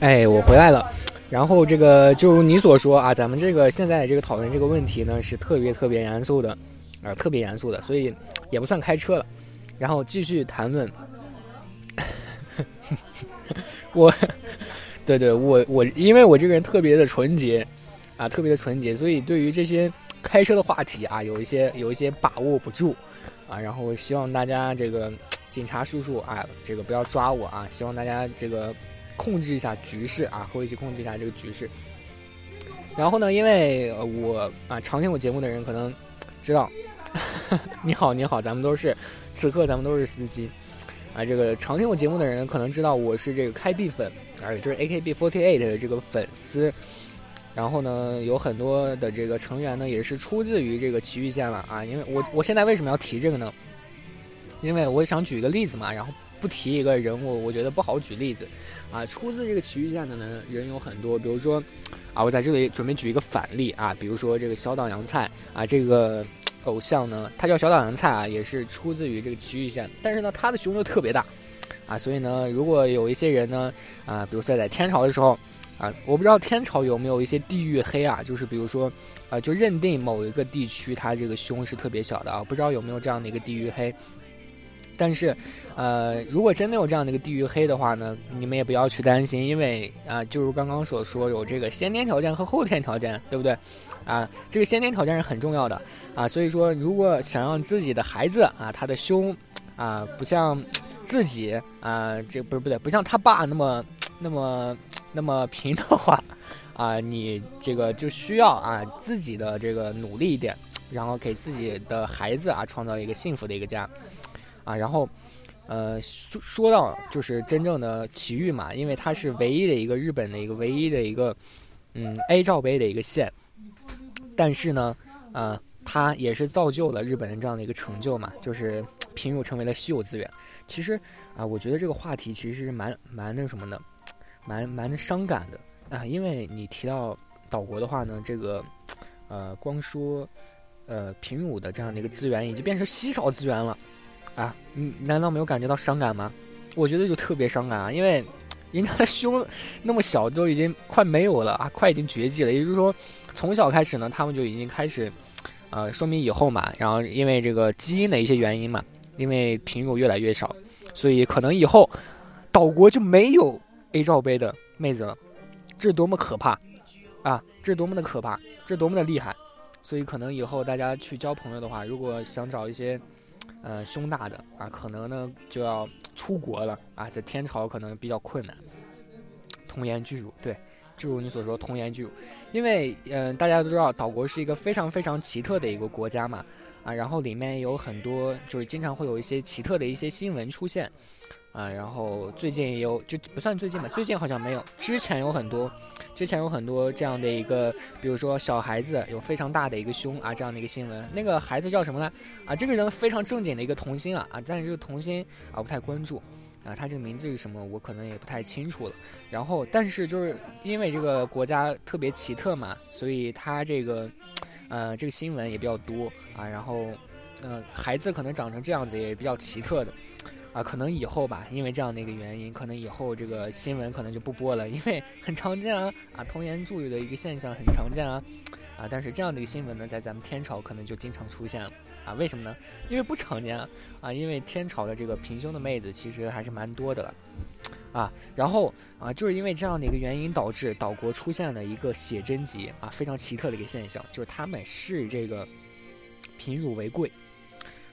哎，我回来了。然后这个就如你所说啊，咱们这个现在这个讨论这个问题呢，是特别特别严肃的，啊，特别严肃的，所以也不算开车了。然后继续谈论，我，对对，我我因为我这个人特别的纯洁，啊，特别的纯洁，所以对于这些开车的话题啊，有一些有一些把握不住，啊，然后希望大家这个警察叔叔啊，这个不要抓我啊，希望大家这个。控制一下局势啊，和我一起控制一下这个局势。然后呢，因为我啊，常听我节目的人可能知道，你好，你好，咱们都是此刻咱们都是司机啊。这个常听我节目的人可能知道我是这个开 B 粉，而就是 AKB48 的这个粉丝。然后呢，有很多的这个成员呢，也是出自于这个奇遇县了啊。因为我我现在为什么要提这个呢？因为我想举一个例子嘛，然后不提一个人物，我觉得不好举例子。啊，出自这个奇遇县的呢人有很多，比如说，啊，我在这里准备举一个反例啊，比如说这个小岛洋菜啊，这个偶像呢，他叫小岛洋菜啊，也是出自于这个奇遇县，但是呢，他的胸就特别大，啊，所以呢，如果有一些人呢，啊，比如说在天朝的时候，啊，我不知道天朝有没有一些地域黑啊，就是比如说，啊，就认定某一个地区它这个胸是特别小的啊，不知道有没有这样的一个地域黑。但是，呃，如果真的有这样的一个地域黑的话呢，你们也不要去担心，因为啊，就如刚刚所说，有这个先天条件和后天条件，对不对？啊，这个先天条件是很重要的啊，所以说，如果想让自己的孩子啊，他的胸啊，不像自己啊，这不是不对，不像他爸那么那么那么平的话，啊，你这个就需要啊自己的这个努力一点，然后给自己的孩子啊创造一个幸福的一个家。啊，然后，呃，说说到就是真正的奇遇嘛，因为它是唯一的一个日本的一个唯一的一个，嗯，A 罩杯的一个县，但是呢，呃，它也是造就了日本人这样的一个成就嘛，就是平乳成为了稀有资源。其实啊，我觉得这个话题其实是蛮蛮那什么的，蛮蛮伤感的啊，因为你提到岛国的话呢，这个，呃，光说，呃，平乳的这样的一个资源已经变成稀少资源了。啊，你难道没有感觉到伤感吗？我觉得就特别伤感啊，因为 人家的胸那么小，都已经快没有了啊，快已经绝迹了。也就是说，从小开始呢，他们就已经开始，呃，说明以后嘛，然后因为这个基因的一些原因嘛，因为品种越来越少，所以可能以后岛国就没有 A 罩杯的妹子了。这多么可怕啊！这多么的可怕，这多么的厉害。所以可能以后大家去交朋友的话，如果想找一些。呃，胸大的啊，可能呢就要出国了啊，在天朝可能比较困难。童颜巨乳，对，就如你所说，童颜巨乳，因为嗯，大家都知道岛国是一个非常非常奇特的一个国家嘛，啊，然后里面有很多就是经常会有一些奇特的一些新闻出现，啊，然后最近也有，就不算最近吧，最近好像没有，之前有很多。之前有很多这样的一个，比如说小孩子有非常大的一个胸啊，这样的一个新闻。那个孩子叫什么呢？啊，这个人非常正经的一个童星啊啊，但是这个童星啊不太关注啊，他这个名字是什么？我可能也不太清楚了。然后，但是就是因为这个国家特别奇特嘛，所以他这个呃这个新闻也比较多啊。然后，呃，孩子可能长成这样子也比较奇特的。啊，可能以后吧，因为这样的一个原因，可能以后这个新闻可能就不播了，因为很常见啊，啊，童颜助语的一个现象很常见啊，啊，但是这样的一个新闻呢，在咱们天朝可能就经常出现了，啊，为什么呢？因为不常见啊，啊，因为天朝的这个平胸的妹子其实还是蛮多的，啊，然后啊，就是因为这样的一个原因，导致岛国出现了一个写真集啊，非常奇特的一个现象，就是他们视这个品乳为贵，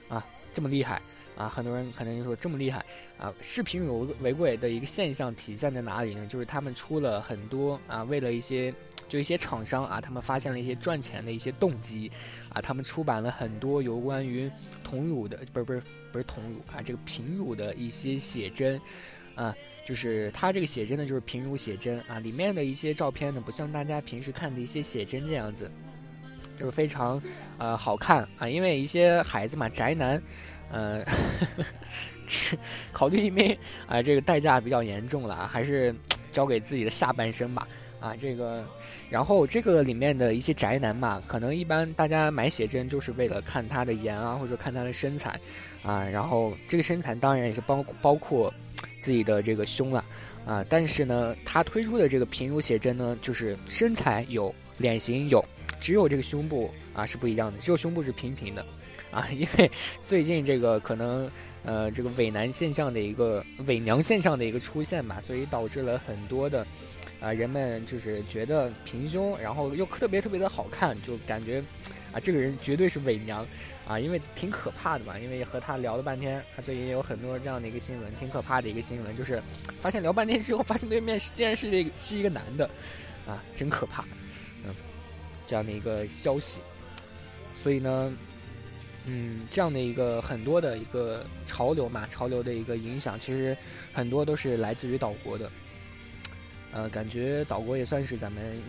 啊，这么厉害。啊，很多人可能就说这么厉害啊！视频乳为贵的一个现象体现在哪里呢？就是他们出了很多啊，为了一些就一些厂商啊，他们发现了一些赚钱的一些动机啊，他们出版了很多有关于童乳的，不是不是不是童乳啊，这个平乳的一些写真啊，就是它这个写真呢，就是平乳写真啊，里面的一些照片呢，不像大家平时看的一些写真这样子，就是非常呃好看啊，因为一些孩子嘛，宅男。嗯，考虑因为啊，这个代价比较严重了，还是交给自己的下半身吧。啊，这个，然后这个里面的一些宅男嘛，可能一般大家买写真就是为了看他的颜啊，或者看他的身材啊。然后这个身材当然也是包包括自己的这个胸了啊，但是呢，他推出的这个平乳写真呢，就是身材有，脸型有，只有这个胸部啊是不一样的，只有胸部是平平的，啊，因为最近这个可能呃这个伪男现象的一个伪娘现象的一个出现吧，所以导致了很多的啊人们就是觉得平胸，然后又特别特别的好看，就感觉啊这个人绝对是伪娘。啊，因为挺可怕的嘛，因为和他聊了半天，他最近有很多这样的一个新闻，挺可怕的一个新闻，就是发现聊半天之后，发现对面是竟然是一个是一个男的，啊，真可怕，嗯，这样的一个消息，所以呢，嗯，这样的一个很多的一个潮流嘛，潮流的一个影响，其实很多都是来自于岛国的，呃，感觉岛国也算是咱们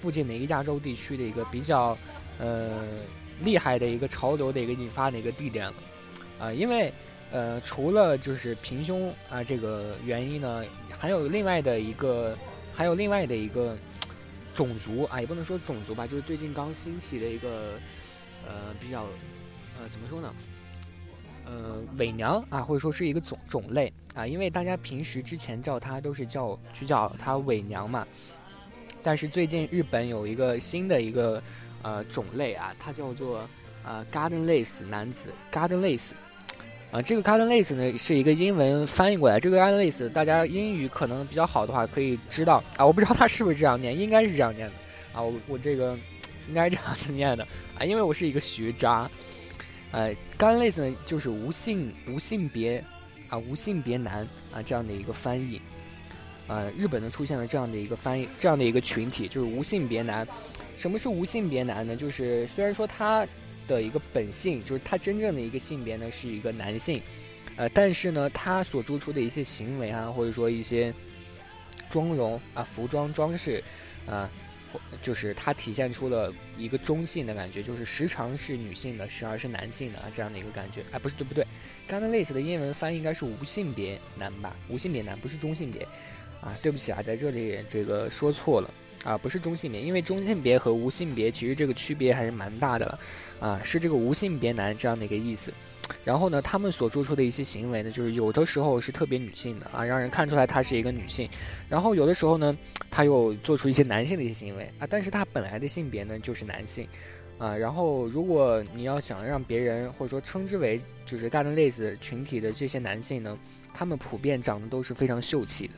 附近的一个亚洲地区的一个比较，呃。厉害的一个潮流的一个引发的一个地点了，啊，因为呃，除了就是平胸啊这个原因呢，还有另外的一个，还有另外的一个种族啊，也不能说种族吧，就是最近刚兴起的一个呃比较呃怎么说呢？呃，伪娘啊，或者说是一个种种类啊，因为大家平时之前叫她都是叫就叫她伪娘嘛，但是最近日本有一个新的一个。呃，种类啊，它叫做呃，garden lace 男子，garden lace，啊，这个 garden lace 呢是一个英文翻译过来，这个 garden lace 大家英语可能比较好的话可以知道啊，我不知道它是不是这样念，应该是这样念的啊，我我这个应该这样子念的啊，因为我是一个学渣，呃，garden lace 呢就是无性无性别啊无性别男啊这样的一个翻译，呃，日本呢出现了这样的一个翻译，这样的一个群体就是无性别男。什么是无性别男呢？就是虽然说他的一个本性，就是他真正的一个性别呢是一个男性，呃，但是呢，他所做出的一些行为啊，或者说一些妆容啊、服装装饰啊，就是它体现出了一个中性的感觉，就是时常是女性的，时而是男性的啊这样的一个感觉。哎，不是对不对？刚才类似的英文翻译应该是无性别男吧？无性别男不是中性别啊？对不起啊，在这里这个说错了。啊，不是中性别，因为中性别和无性别其实这个区别还是蛮大的了，啊，是这个无性别男这样的一个意思。然后呢，他们所做出的一些行为呢，就是有的时候是特别女性的啊，让人看出来他是一个女性。然后有的时候呢，他又做出一些男性的一些行为啊，但是他本来的性别呢就是男性，啊，然后如果你要想让别人或者说称之为就是大的类子群体的这些男性呢，他们普遍长得都是非常秀气的。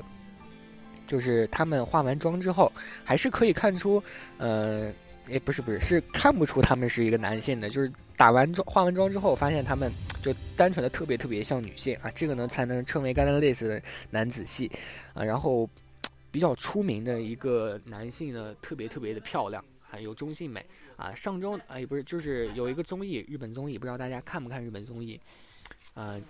就是他们化完妆之后，还是可以看出，呃，诶，不是不是，是看不出他们是一个男性的。就是打完妆、化完妆之后，发现他们就单纯的特别特别像女性啊，这个呢才能称为干单类似的男子系啊。然后比较出名的一个男性呢，特别特别的漂亮，还有中性美啊。上周啊也不是，就是有一个综艺，日本综艺，不知道大家看不看日本综艺？啊，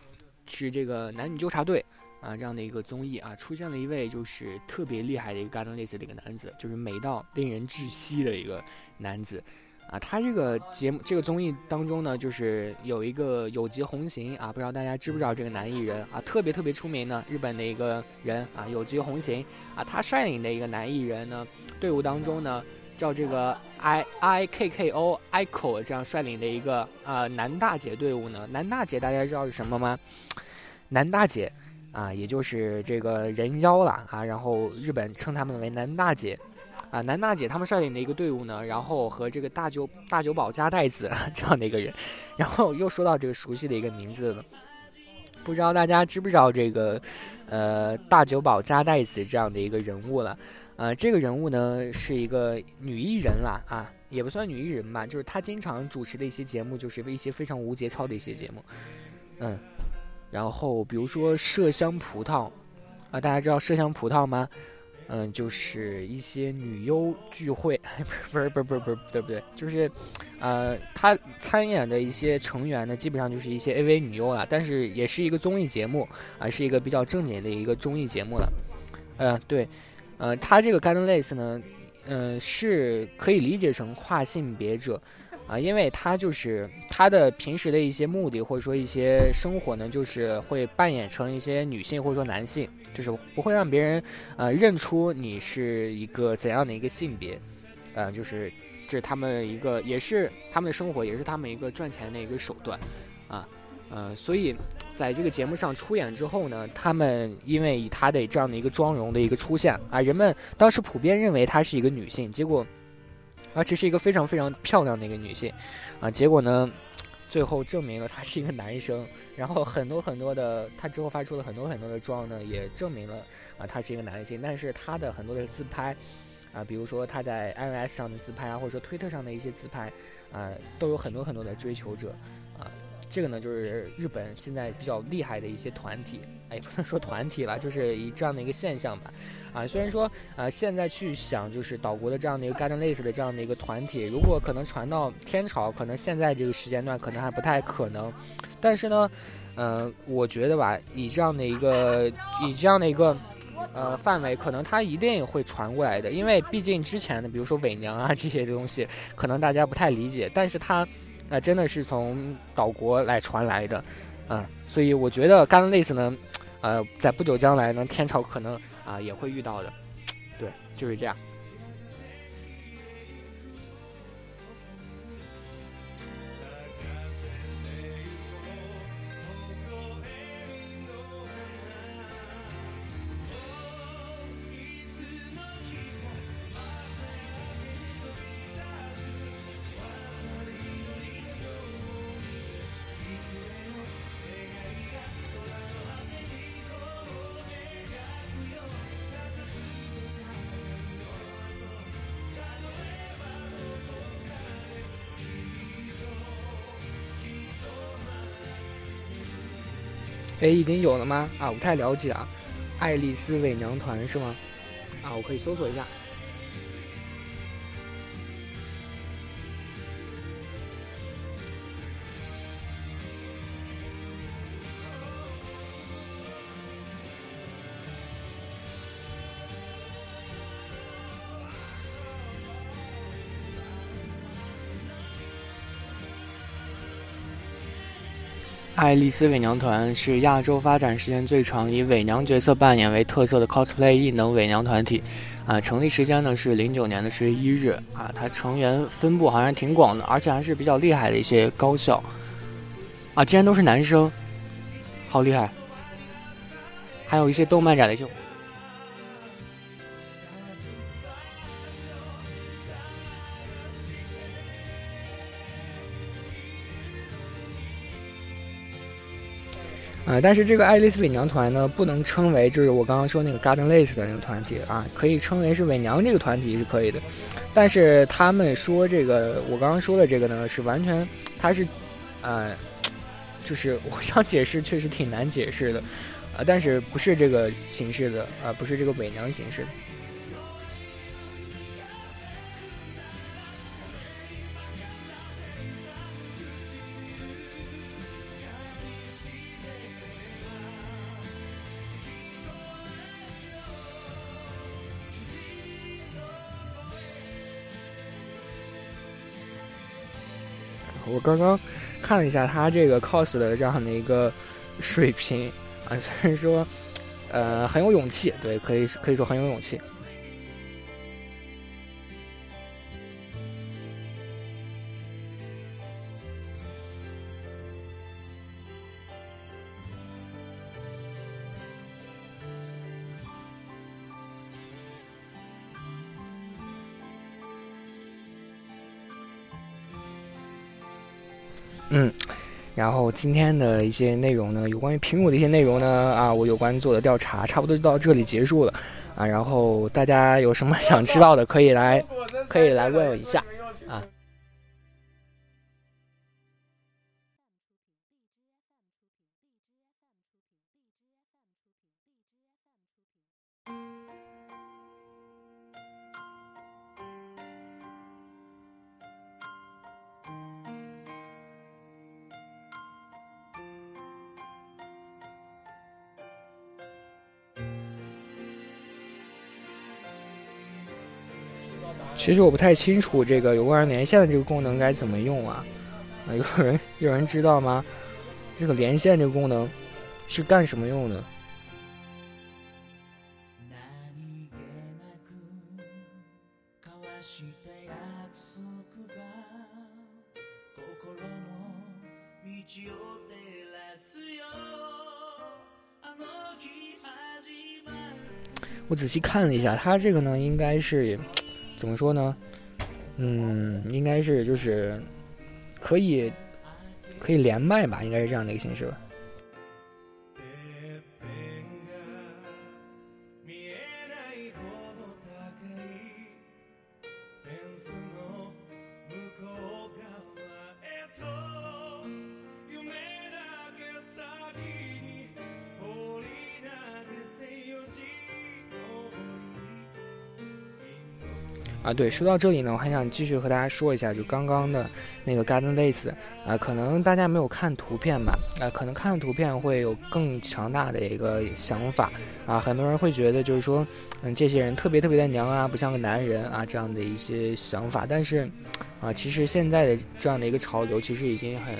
是这个男女纠察队。啊，这样的一个综艺啊，出现了一位就是特别厉害的一个 garden lace 的一个男子，就是美到令人窒息的一个男子，啊，他这个节目这个综艺当中呢，就是有一个有吉弘行啊，不知道大家知不知道这个男艺人啊，特别特别出名的日本的一个人啊，有吉弘行啊，他率领的一个男艺人呢，队伍当中呢，叫这个 i i k k o i k o 这样率领的一个啊男大姐队伍呢，男大姐大家知道是什么吗？男大姐。啊，也就是这个人妖了啊，然后日本称他们为南大姐，啊，南大姐他们率领的一个队伍呢，然后和这个大久大久保加代子这样的一个人，然后又说到这个熟悉的一个名字了，不知道大家知不知道这个，呃，大久保加代子这样的一个人物了，呃，这个人物呢是一个女艺人啦，啊，也不算女艺人吧，就是她经常主持的一些节目，就是一些非常无节操的一些节目，嗯。然后，比如说麝香葡萄，啊，大家知道麝香葡萄吗？嗯，就是一些女优聚会，不是不是不是不是对不对？就是，呃，他参演的一些成员呢，基本上就是一些 AV 女优了，但是也是一个综艺节目，啊，是一个比较正经的一个综艺节目了。呃，对，呃，他这个 Garden Lace 呢，嗯，是可以理解成跨性别者。啊，因为他就是他的平时的一些目的，或者说一些生活呢，就是会扮演成一些女性或者说男性，就是不会让别人呃认出你是一个怎样的一个性别，呃，就是这是他们一个，也是他们的生活，也是他们一个赚钱的一个手段，啊，呃，所以在这个节目上出演之后呢，他们因为以她的这样的一个妆容的一个出现啊，人们当时普遍认为她是一个女性，结果而且是一个非常非常漂亮的一个女性啊，结果呢，最后证明了他是一个男生，然后很多很多的他之后发出了很多很多的妆呢，也证明了啊，他是一个男性，但是他的很多的自拍。啊，比如说他在 iOS 上的自拍啊，或者说推特上的一些自拍，啊，都有很多很多的追求者，这个呢就是日本现在比较厉害的一些团体，哎，不能说团体了，就是以这样的一个现象吧，啊，虽然说啊，现在去想就是岛国的这样的一个 Garden Lace 的这样的一个团体，如果可能传到天朝，可能现在这个时间段可能还不太可能，但是呢，嗯，我觉得吧，以这样的一个，以这样的一个。呃，范围可能它一定会传过来的，因为毕竟之前的，比如说伪娘啊这些东西，可能大家不太理解，但是它，那，真的是从岛国来传来的，嗯，所以我觉得干类似呢，呃，在不久将来呢，天朝可能啊也会遇到的，对，就是这样。哎，已经有了吗？啊，我不太了解啊。爱丽丝伪娘团是吗？啊，我可以搜索一下。爱丽丝伪娘团是亚洲发展时间最长、以伪娘角色扮演为特色的 cosplay 异能伪娘团体。啊，成立时间呢是零九年的十月一日。啊，它成员分布好像挺广的，而且还是比较厉害的一些高校。啊，竟然都是男生，好厉害！还有一些动漫展的秀。啊，但是这个爱丽丝伪娘团呢，不能称为就是我刚刚说那个 Garden Lace 的那个团体啊，可以称为是伪娘这个团体是可以的。但是他们说这个我刚刚说的这个呢，是完全，他是，呃，就是 我想解释确实挺难解释的，啊，但是不是这个形式的啊，不是这个伪娘形式。刚刚看了一下他这个 cos 的这样的一个水平啊，虽然说，呃，很有勇气，对，可以可以说很有勇气。嗯，然后今天的一些内容呢，有关于苹果的一些内容呢，啊，我有关做的调查差不多就到这里结束了，啊，然后大家有什么想知道的，可以来，可以来问我一下，啊。其实我不太清楚这个有关连线的这个功能该怎么用啊？啊，有人有人知道吗？这个连线这个功能是干什么用的？我仔细看了一下，它这个呢，应该是怎么说呢？嗯，应该是就是可以可以连麦吧，应该是这样的一个形式吧。啊，对，说到这里呢，我还想继续和大家说一下，就刚刚的那个 Garden Lace 啊，可能大家没有看图片吧，啊，可能看图片会有更强大的一个想法啊，很多人会觉得就是说，嗯，这些人特别特别的娘啊，不像个男人啊，这样的一些想法，但是啊，其实现在的这样的一个潮流，其实已经很，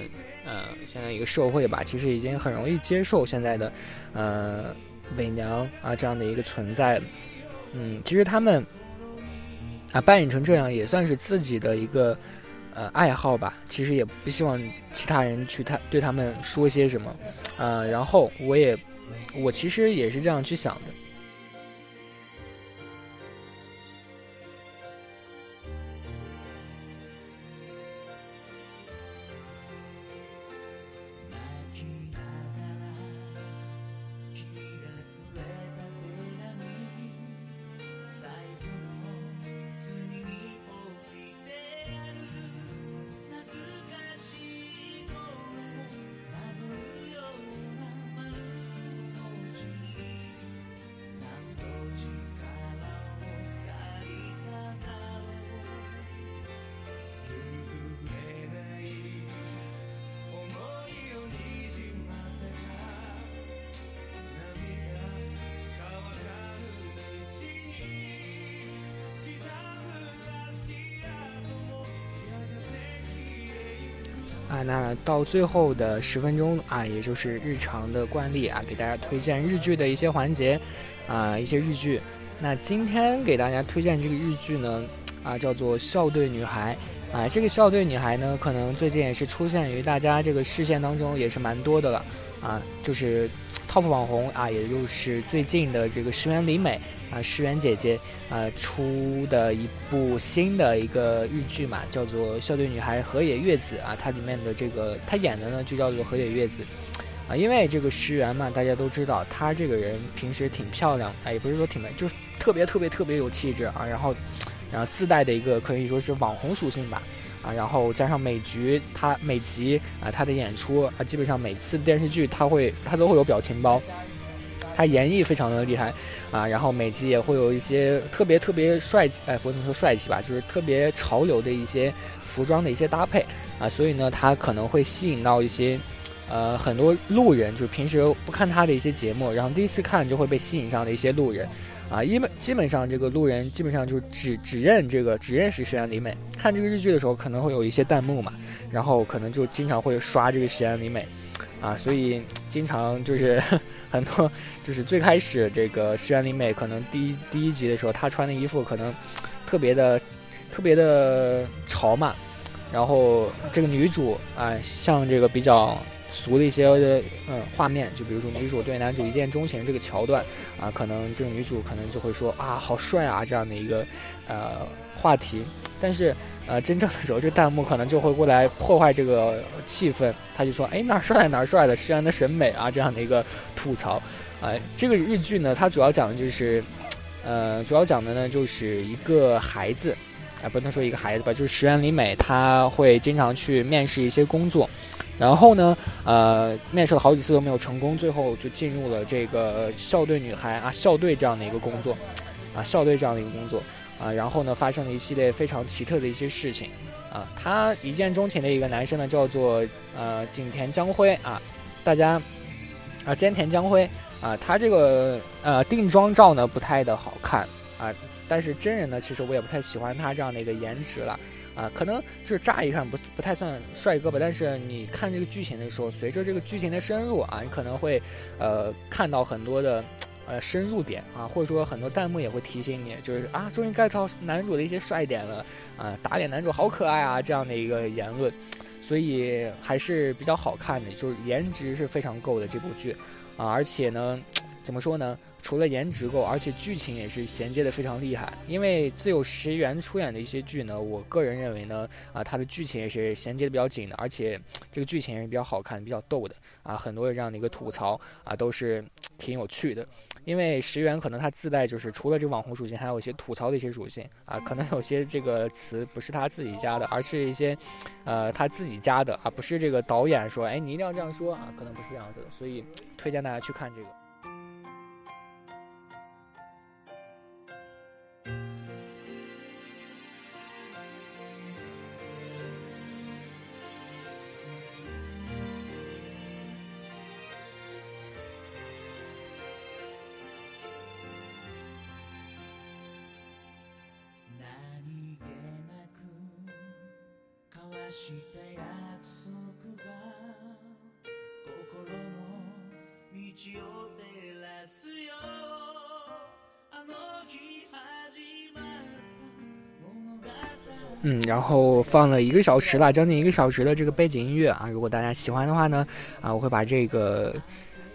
呃，现在一个社会吧，其实已经很容易接受现在的，呃，伪娘啊这样的一个存在，嗯，其实他们。啊，扮演成这样也算是自己的一个呃爱好吧。其实也不希望其他人去他对他们说些什么，呃，然后我也我其实也是这样去想的。啊，那到最后的十分钟啊，也就是日常的惯例啊，给大家推荐日剧的一些环节，啊，一些日剧。那今天给大家推荐这个日剧呢，啊，叫做《校队女孩》啊。这个《校队女孩》呢，可能最近也是出现于大家这个视线当中，也是蛮多的了啊，就是。Top 网红啊，也就是最近的这个石原里美啊，石原姐姐啊出的一部新的一个日剧嘛，叫做《校对女孩河野月子》啊，它里面的这个她演的呢就叫做河野月子啊，因为这个石原嘛，大家都知道她这个人平时挺漂亮啊，也不是说挺美，就是特别特别特别有气质啊，然后然后自带的一个可以说是网红属性吧。啊，然后加上每局他每集啊，他的演出啊，基本上每次电视剧他会他都会有表情包，他演绎非常的厉害啊，然后每集也会有一些特别特别帅气，哎，不能说帅气吧，就是特别潮流的一些服装的一些搭配啊，所以呢，他可能会吸引到一些呃很多路人，就是平时不看他的一些节目，然后第一次看就会被吸引上的一些路人。啊，因为基本上这个路人基本上就只只认这个只认识石原里美。看这个日剧的时候，可能会有一些弹幕嘛，然后可能就经常会刷这个石原里美，啊，所以经常就是 很多就是最开始这个石原里美可能第一第一集的时候，她穿的衣服可能特别的特别的潮嘛，然后这个女主啊，像这个比较。俗的一些嗯画面，就比如说女主对男主一见钟情这个桥段啊，可能这个女主可能就会说啊好帅啊这样的一个呃话题，但是呃真正的时候，这弹幕可能就会过来破坏这个气氛，他就说哎哪帅哪帅的，石原的审美啊这样的一个吐槽，啊这个日剧呢，它主要讲的就是呃主要讲的呢就是一个孩子啊不能说一个孩子吧，就是石原里美，她会经常去面试一些工作。然后呢，呃，面试了好几次都没有成功，最后就进入了这个校队女孩啊，校队这样的一个工作，啊，校队这样的一个工作，啊，然后呢，发生了一系列非常奇特的一些事情，啊，她一见钟情的一个男生呢，叫做呃景田江辉啊，大家啊，菅田江辉啊，他这个呃定妆照呢不太的好看啊，但是真人呢，其实我也不太喜欢他这样的一个颜值了。啊，可能就是乍一看不不太算帅哥吧，但是你看这个剧情的时候，随着这个剧情的深入啊，你可能会呃看到很多的呃深入点啊，或者说很多弹幕也会提醒你，就是啊，终于 get 到男主的一些帅点了啊，打脸男主好可爱啊这样的一个言论，所以还是比较好看的，就是颜值是非常够的这部剧啊，而且呢。怎么说呢？除了颜值够，而且剧情也是衔接的非常厉害。因为自有石原出演的一些剧呢，我个人认为呢，啊，它的剧情也是衔接的比较紧的，而且这个剧情也是比较好看、比较逗的啊。很多的这样的一个吐槽啊，都是挺有趣的。因为石原可能他自带就是除了这个网红属性，还有一些吐槽的一些属性啊，可能有些这个词不是他自己加的，而是一些，呃，他自己加的啊，不是这个导演说，哎，你一定要这样说啊，可能不是这样子的，所以推荐大家去看这个。嗯，然后放了一个小时了，将近一个小时的这个背景音乐啊，如果大家喜欢的话呢，啊，我会把这个，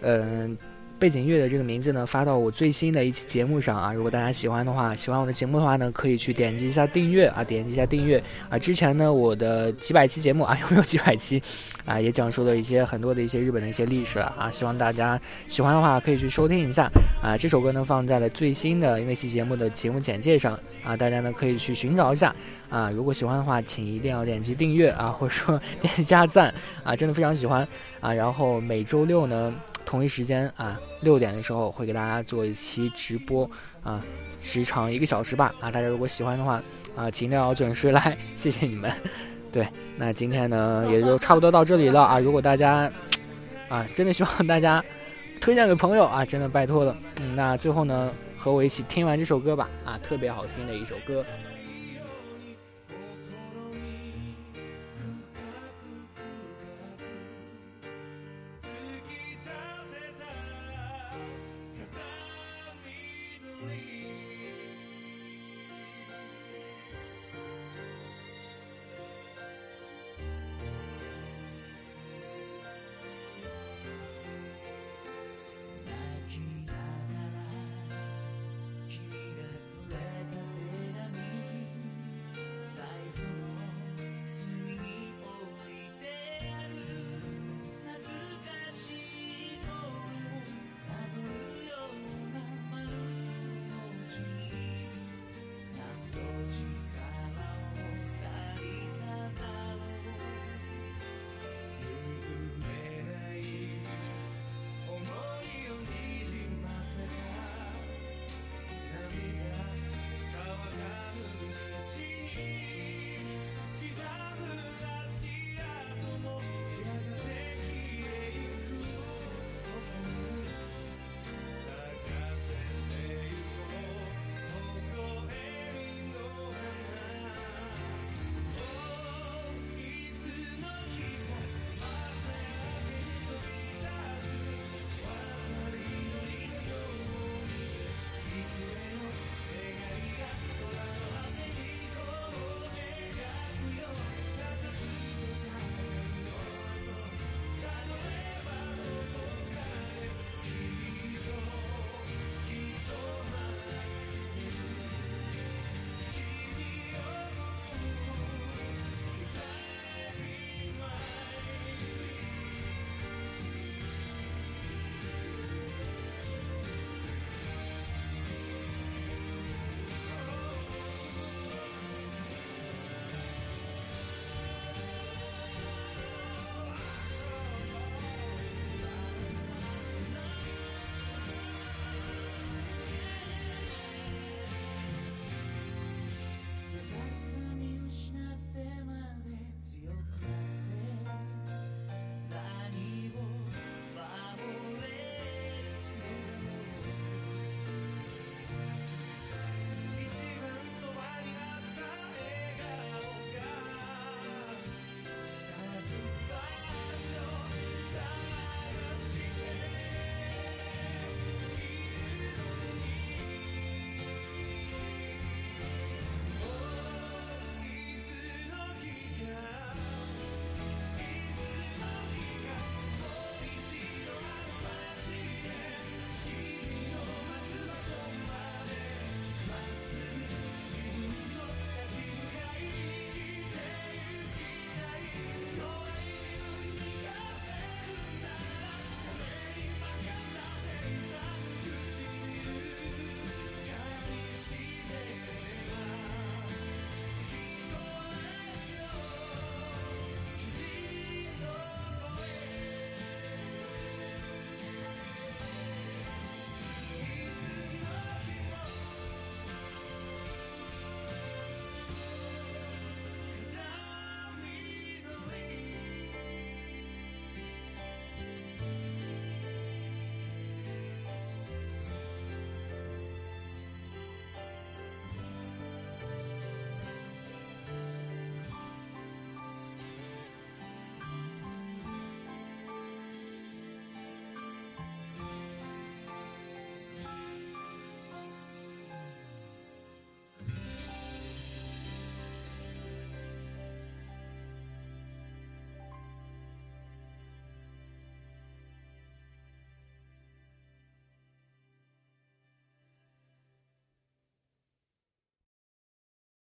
嗯。背景乐的这个名字呢，发到我最新的一期节目上啊。如果大家喜欢的话，喜欢我的节目的话呢，可以去点击一下订阅啊，点击一下订阅啊。之前呢，我的几百期节目啊，有没有几百期啊？也讲述了一些很多的一些日本的一些历史啊。希望大家喜欢的话，可以去收听一下啊。这首歌呢，放在了最新的那期节目的节目简介上啊，大家呢可以去寻找一下啊。如果喜欢的话，请一定要点击订阅啊，或者说点一下赞啊，真的非常喜欢啊。然后每周六呢。同一时间啊，六点的时候会给大家做一期直播啊，时长一个小时吧啊，大家如果喜欢的话啊，请一定要准时来，谢谢你们。对，那今天呢也就差不多到这里了啊，如果大家啊真的希望大家推荐给朋友啊，真的拜托了。嗯，那最后呢和我一起听完这首歌吧啊，特别好听的一首歌。